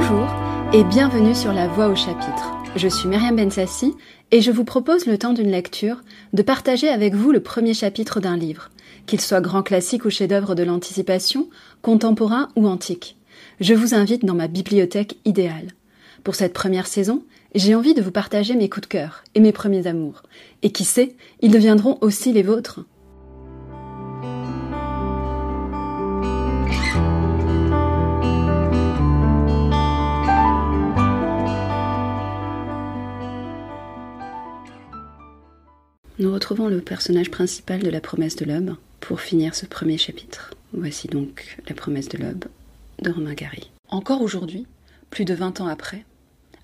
Bonjour et bienvenue sur La Voix au chapitre. Je suis Myriam Bensassi et je vous propose le temps d'une lecture de partager avec vous le premier chapitre d'un livre, qu'il soit grand classique ou chef-d'œuvre de l'anticipation, contemporain ou antique. Je vous invite dans ma bibliothèque idéale. Pour cette première saison, j'ai envie de vous partager mes coups de cœur et mes premiers amours. Et qui sait, ils deviendront aussi les vôtres. Nous retrouvons le personnage principal de La promesse de l'aube pour finir ce premier chapitre. Voici donc La promesse de l'aube de Romain Gary. Encore aujourd'hui, plus de vingt ans après,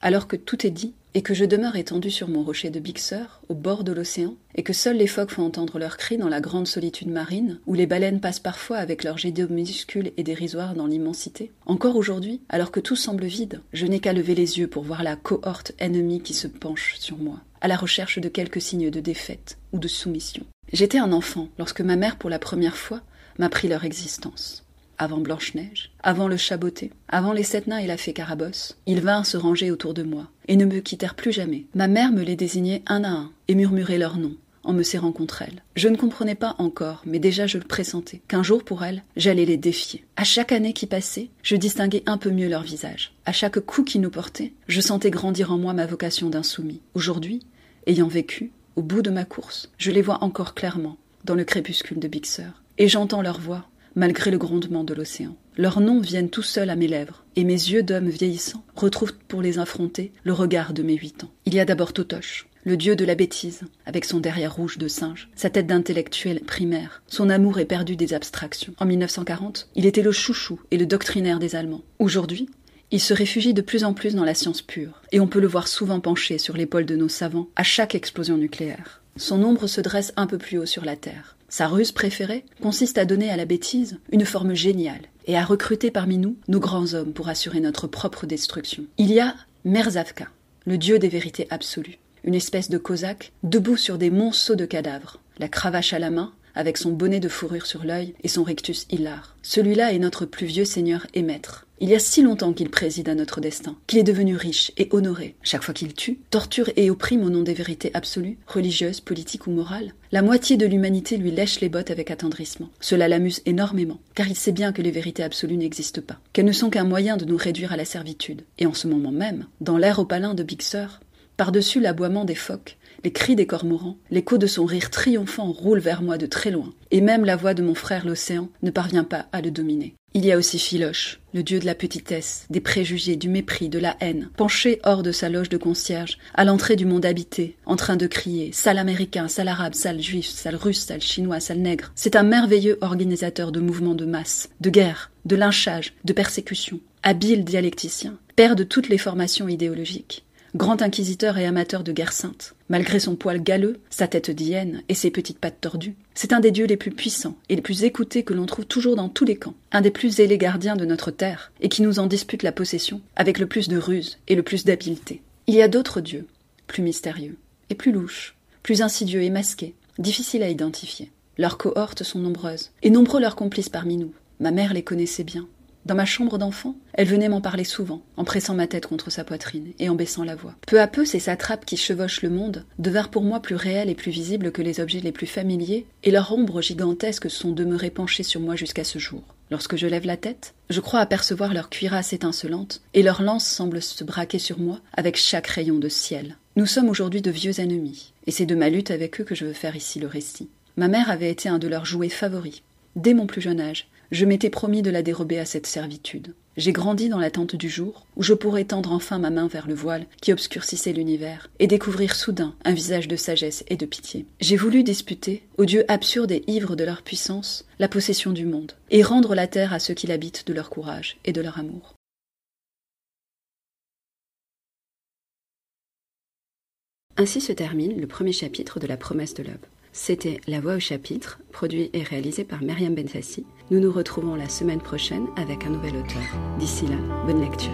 alors que tout est dit et que je demeure étendu sur mon rocher de Bixeur, au bord de l'océan, et que seuls les phoques font entendre leurs cris dans la grande solitude marine, où les baleines passent parfois avec leurs jets d'eau minuscules et dérisoires dans l'immensité, encore aujourd'hui, alors que tout semble vide, je n'ai qu'à lever les yeux pour voir la cohorte ennemie qui se penche sur moi, à la recherche de quelques signes de défaite ou de soumission. J'étais un enfant lorsque ma mère, pour la première fois, m'a pris leur existence avant Blanche-Neige, avant le Chaboté, avant les sept nains et la fée Carabosse, ils vinrent se ranger autour de moi, et ne me quittèrent plus jamais. Ma mère me les désignait un à un, et murmurait leurs noms, en me serrant contre elle. Je ne comprenais pas encore, mais déjà je le pressentais, qu'un jour pour elle, j'allais les défier. À chaque année qui passait, je distinguais un peu mieux leur visage. À chaque coup qu'ils nous portaient, je sentais grandir en moi ma vocation d'insoumis. Aujourd'hui, ayant vécu, au bout de ma course, je les vois encore clairement, dans le crépuscule de Bixeur, et j'entends leur voix, malgré le grondement de l'océan. Leurs noms viennent tout seuls à mes lèvres, et mes yeux d'homme vieillissant retrouvent pour les affronter le regard de mes huit ans. Il y a d'abord Totoche, le dieu de la bêtise, avec son derrière rouge de singe, sa tête d'intellectuel primaire, son amour éperdu des abstractions. En 1940, il était le chouchou et le doctrinaire des Allemands. Aujourd'hui, il se réfugie de plus en plus dans la science pure, et on peut le voir souvent penché sur l'épaule de nos savants à chaque explosion nucléaire. Son ombre se dresse un peu plus haut sur la Terre. Sa ruse préférée consiste à donner à la bêtise une forme géniale et à recruter parmi nous nos grands hommes pour assurer notre propre destruction. Il y a Merzavka, le dieu des vérités absolues, une espèce de cosaque debout sur des monceaux de cadavres, la cravache à la main, avec son bonnet de fourrure sur l'œil et son rectus hilar. Celui-là est notre plus vieux seigneur et maître. Il y a si longtemps qu'il préside à notre destin, qu'il est devenu riche et honoré. Chaque fois qu'il tue, torture et opprime au nom des vérités absolues, religieuses, politiques ou morales, la moitié de l'humanité lui lèche les bottes avec attendrissement. Cela l'amuse énormément, car il sait bien que les vérités absolues n'existent pas, qu'elles ne sont qu'un moyen de nous réduire à la servitude. Et en ce moment même, dans l'air opalin de Bixeur, par-dessus l'aboiement des phoques, les cris des cormorans, l'écho de son rire triomphant roule vers moi de très loin, et même la voix de mon frère l'océan ne parvient pas à le dominer. Il y a aussi Philoche, le dieu de la petitesse, des préjugés, du mépris, de la haine, penché hors de sa loge de concierge, à l'entrée du monde habité, en train de crier sale américain, sale arabe, sale juif, sale russe, sale chinois, sale nègre. C'est un merveilleux organisateur de mouvements de masse, de guerre, de lynchage, de persécution, habile dialecticien, père de toutes les formations idéologiques grand inquisiteur et amateur de guerre sainte. Malgré son poil galeux, sa tête d'hyène et ses petites pattes tordues, c'est un des dieux les plus puissants et les plus écoutés que l'on trouve toujours dans tous les camps, un des plus zélés gardiens de notre terre, et qui nous en dispute la possession, avec le plus de ruse et le plus d'habileté. Il y a d'autres dieux, plus mystérieux, et plus louches, plus insidieux et masqués, difficiles à identifier. Leurs cohortes sont nombreuses, et nombreux leurs complices parmi nous. Ma mère les connaissait bien, dans ma chambre d'enfant, elle venait m'en parler souvent, en pressant ma tête contre sa poitrine et en baissant la voix. Peu à peu, ces satrapes qui chevauchent le monde devinrent pour moi plus réels et plus visibles que les objets les plus familiers, et leurs ombres gigantesques sont demeurées penchées sur moi jusqu'à ce jour. Lorsque je lève la tête, je crois apercevoir leur cuirasse étincelante, et leur lance semble se braquer sur moi avec chaque rayon de ciel. Nous sommes aujourd'hui de vieux ennemis, et c'est de ma lutte avec eux que je veux faire ici le récit. Ma mère avait été un de leurs jouets favoris. Dès mon plus jeune âge, je m'étais promis de la dérober à cette servitude. J'ai grandi dans l'attente du jour où je pourrais tendre enfin ma main vers le voile qui obscurcissait l'univers et découvrir soudain un visage de sagesse et de pitié. J'ai voulu disputer, aux dieux absurdes et ivres de leur puissance, la possession du monde et rendre la terre à ceux qui l'habitent de leur courage et de leur amour. Ainsi se termine le premier chapitre de la promesse de l'aube. C'était La Voix au chapitre, produit et réalisé par Myriam Bensassi. Nous nous retrouvons la semaine prochaine avec un nouvel auteur. D'ici là, bonne lecture.